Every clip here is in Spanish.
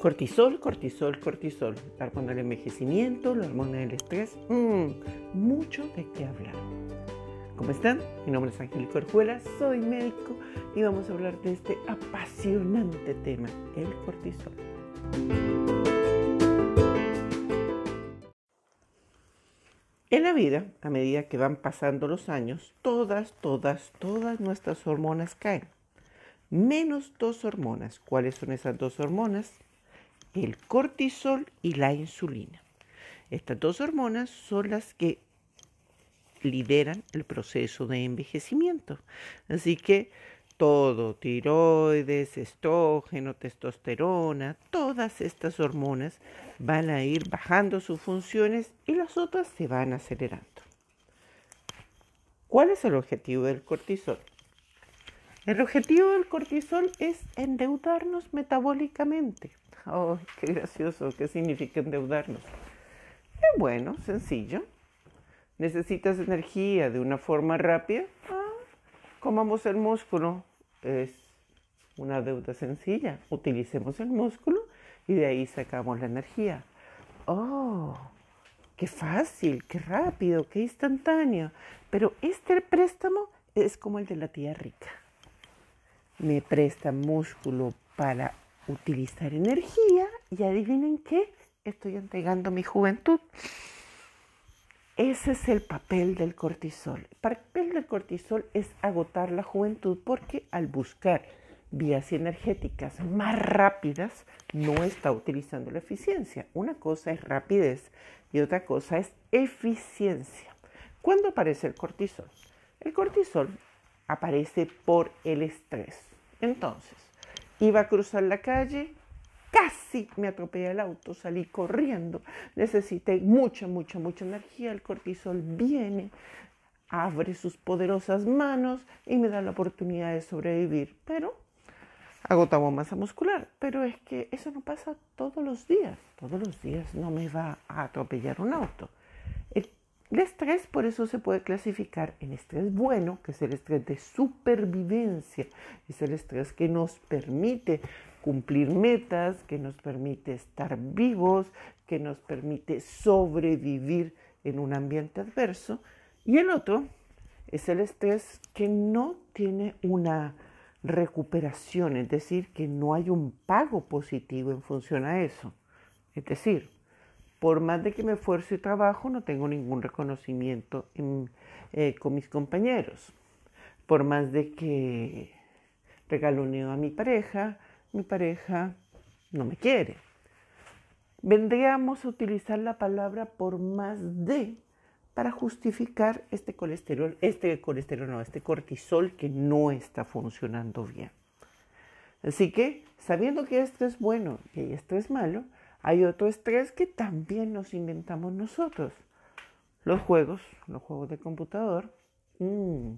Cortisol, cortisol, cortisol. La hormona del envejecimiento, la hormona del estrés. Mmm, mucho de qué hablar. ¿Cómo están? Mi nombre es Angélica Orjuela, soy médico y vamos a hablar de este apasionante tema, el cortisol. En la vida, a medida que van pasando los años, todas, todas, todas nuestras hormonas caen. Menos dos hormonas. ¿Cuáles son esas dos hormonas? El cortisol y la insulina. Estas dos hormonas son las que lideran el proceso de envejecimiento. Así que todo, tiroides, estrógeno, testosterona, todas estas hormonas van a ir bajando sus funciones y las otras se van acelerando. ¿Cuál es el objetivo del cortisol? El objetivo del cortisol es endeudarnos metabólicamente. ¡Oh, qué gracioso! ¿Qué significa endeudarnos? Es bueno, sencillo. ¿Necesitas energía de una forma rápida? Ah, comamos el músculo. Es una deuda sencilla. Utilicemos el músculo y de ahí sacamos la energía. ¡Oh! ¡Qué fácil! ¡Qué rápido! ¡Qué instantáneo! Pero este préstamo es como el de la tía rica me presta músculo para utilizar energía y adivinen qué, estoy entregando mi juventud. Ese es el papel del cortisol. El papel del cortisol es agotar la juventud porque al buscar vías energéticas más rápidas no está utilizando la eficiencia. Una cosa es rapidez y otra cosa es eficiencia. ¿Cuándo aparece el cortisol? El cortisol aparece por el estrés. Entonces, iba a cruzar la calle, casi me atropella el auto, salí corriendo, necesité mucha, mucha, mucha energía, el cortisol viene, abre sus poderosas manos y me da la oportunidad de sobrevivir, pero agotamos masa muscular, pero es que eso no pasa todos los días, todos los días no me va a atropellar un auto. El estrés por eso se puede clasificar en estrés bueno, que es el estrés de supervivencia, es el estrés que nos permite cumplir metas, que nos permite estar vivos, que nos permite sobrevivir en un ambiente adverso. Y el otro es el estrés que no tiene una recuperación, es decir, que no hay un pago positivo en función a eso. Es decir, por más de que me esfuerzo y trabajo, no tengo ningún reconocimiento eh, con mis compañeros. Por más de que regaloneo a mi pareja, mi pareja no me quiere. Vendríamos a utilizar la palabra por más de para justificar este colesterol, este colesterol no, este cortisol que no está funcionando bien. Así que, sabiendo que esto es bueno y esto es malo, hay otro estrés que también nos inventamos nosotros. Los juegos, los juegos de computador, mm,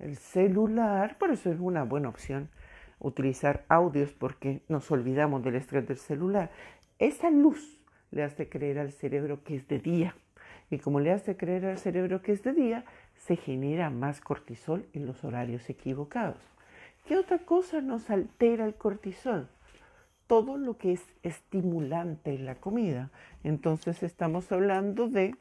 el celular, por eso es una buena opción utilizar audios porque nos olvidamos del estrés del celular. Esa luz le hace creer al cerebro que es de día. Y como le hace creer al cerebro que es de día, se genera más cortisol en los horarios equivocados. ¿Qué otra cosa nos altera el cortisol? Todo lo que es estimulante en la comida. Entonces estamos hablando de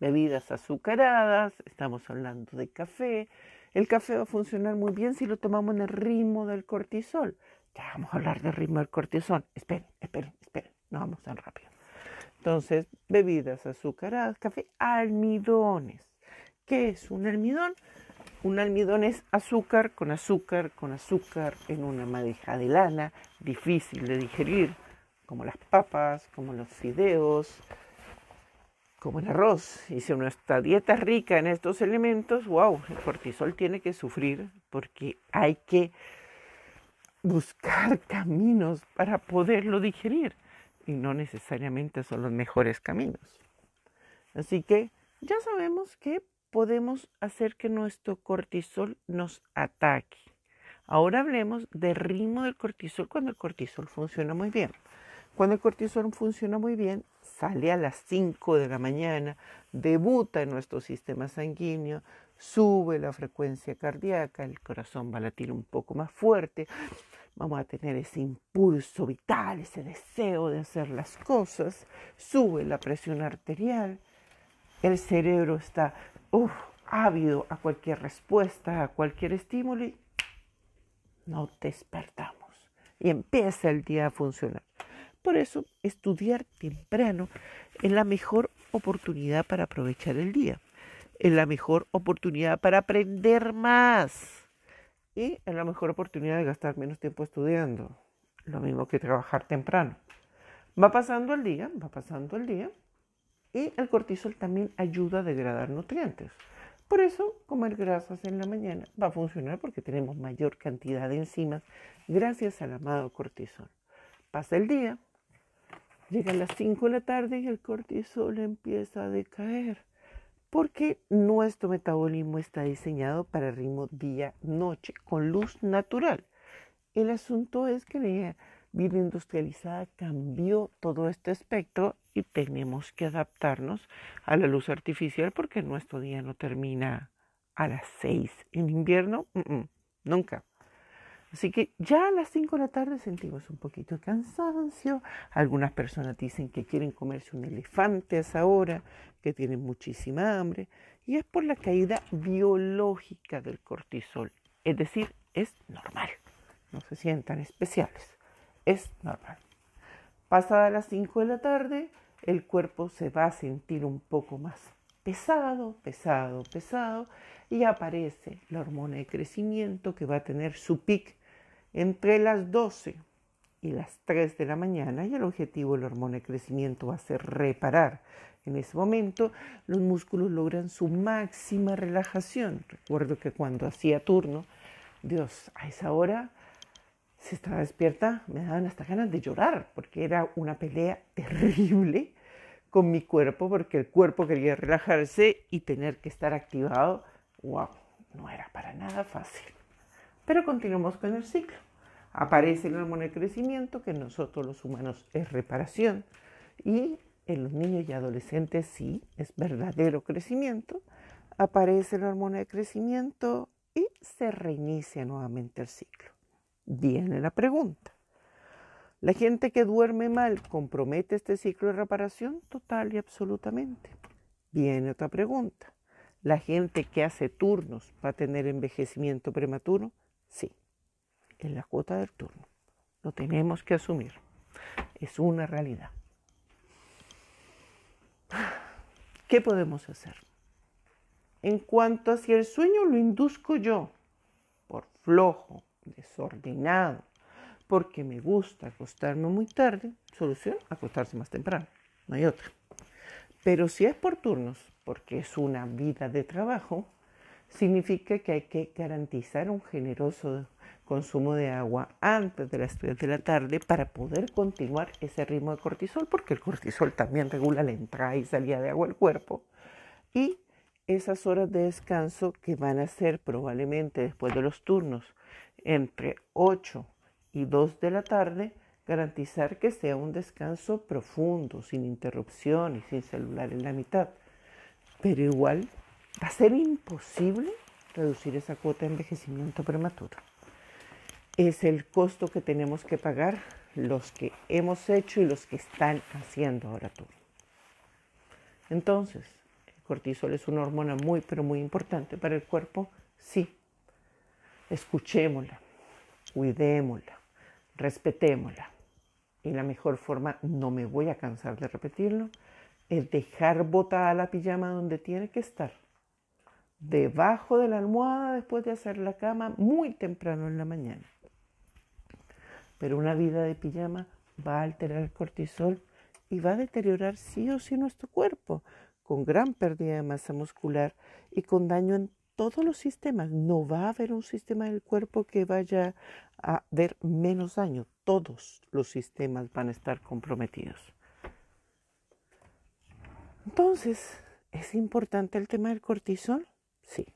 bebidas azucaradas, estamos hablando de café. El café va a funcionar muy bien si lo tomamos en el ritmo del cortisol. Ya vamos a hablar del ritmo del cortisol. Esperen, esperen, esperen, no vamos tan rápido. Entonces, bebidas azucaradas, café, almidones. ¿Qué es un almidón? Un almidón es azúcar con azúcar con azúcar en una madeja de lana, difícil de digerir, como las papas, como los fideos, como el arroz. Y si nuestra dieta es rica en estos elementos, wow, el cortisol tiene que sufrir porque hay que buscar caminos para poderlo digerir y no necesariamente son los mejores caminos. Así que ya sabemos que podemos hacer que nuestro cortisol nos ataque. Ahora hablemos del ritmo del cortisol cuando el cortisol funciona muy bien. Cuando el cortisol funciona muy bien, sale a las 5 de la mañana, debuta en nuestro sistema sanguíneo, sube la frecuencia cardíaca, el corazón va a latir un poco más fuerte, vamos a tener ese impulso vital, ese deseo de hacer las cosas, sube la presión arterial, el cerebro está ávido a cualquier respuesta, a cualquier estímulo y no despertamos y empieza el día a funcionar. Por eso, estudiar temprano es la mejor oportunidad para aprovechar el día, es la mejor oportunidad para aprender más y es la mejor oportunidad de gastar menos tiempo estudiando, lo mismo que trabajar temprano. Va pasando el día, va pasando el día y el cortisol también ayuda a degradar nutrientes. Por eso, comer grasas en la mañana va a funcionar porque tenemos mayor cantidad de enzimas gracias al amado cortisol. Pasa el día, llega a las 5 de la tarde y el cortisol empieza a decaer porque nuestro metabolismo está diseñado para ritmo día-noche con luz natural. El asunto es que vida industrializada cambió todo este espectro y tenemos que adaptarnos a la luz artificial porque nuestro día no termina a las 6. En invierno, nunca. Así que ya a las 5 de la tarde sentimos un poquito de cansancio. Algunas personas dicen que quieren comerse un elefante a esa hora, que tienen muchísima hambre. Y es por la caída biológica del cortisol. Es decir, es normal. No se sientan especiales. Es normal. Pasada las 5 de la tarde, el cuerpo se va a sentir un poco más pesado, pesado, pesado, y aparece la hormona de crecimiento que va a tener su pic entre las 12 y las 3 de la mañana y el objetivo de la hormona de crecimiento va a ser reparar. En ese momento los músculos logran su máxima relajación. Recuerdo que cuando hacía turno, Dios, a esa hora, si estaba despierta, me daban hasta ganas de llorar porque era una pelea terrible con mi cuerpo porque el cuerpo quería relajarse y tener que estar activado, wow, no era para nada fácil. Pero continuamos con el ciclo. Aparece el hormona de crecimiento, que en nosotros los humanos es reparación, y en los niños y adolescentes sí es verdadero crecimiento. Aparece el hormona de crecimiento y se reinicia nuevamente el ciclo. Viene la pregunta. ¿La gente que duerme mal compromete este ciclo de reparación? Total y absolutamente. Viene otra pregunta. ¿La gente que hace turnos va a tener envejecimiento prematuro? Sí, es la cuota del turno. Lo tenemos que asumir. Es una realidad. ¿Qué podemos hacer? En cuanto a si el sueño lo induzco yo, por flojo, desordenado, porque me gusta acostarme muy tarde, solución, acostarse más temprano, no hay otra. Pero si es por turnos, porque es una vida de trabajo, significa que hay que garantizar un generoso consumo de agua antes de las 3 de la tarde para poder continuar ese ritmo de cortisol, porque el cortisol también regula la entrada y salida de agua al cuerpo. Y esas horas de descanso que van a ser probablemente después de los turnos entre 8 y 2 de la tarde, garantizar que sea un descanso profundo, sin interrupción y sin celular en la mitad. Pero igual va a ser imposible reducir esa cuota de envejecimiento prematuro. Es el costo que tenemos que pagar los que hemos hecho y los que están haciendo ahora turno. Entonces, el cortisol es una hormona muy, pero muy importante para el cuerpo. Sí, escuchémosla, cuidémosla, respetémosla. Y la mejor forma, no me voy a cansar de repetirlo, es dejar botada la pijama donde tiene que estar debajo de la almohada después de hacer la cama muy temprano en la mañana. Pero una vida de pijama va a alterar el cortisol y va a deteriorar sí o sí nuestro cuerpo, con gran pérdida de masa muscular y con daño en todos los sistemas. No va a haber un sistema del cuerpo que vaya a ver menos daño. Todos los sistemas van a estar comprometidos. Entonces, ¿es importante el tema del cortisol? Sí,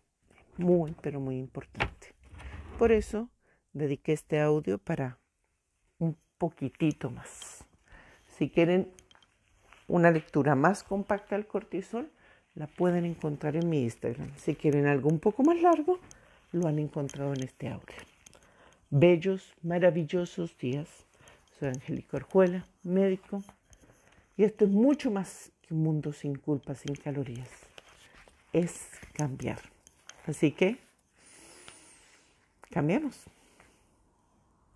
muy, pero muy importante. Por eso dediqué este audio para un poquitito más. Si quieren una lectura más compacta del cortisol, la pueden encontrar en mi Instagram. Si quieren algo un poco más largo, lo han encontrado en este audio. bellos, maravillosos días. Soy Angélica Orjuela, médico, y esto es mucho más que un mundo sin culpa, sin calorías. Es cambiar. Así que, cambiemos.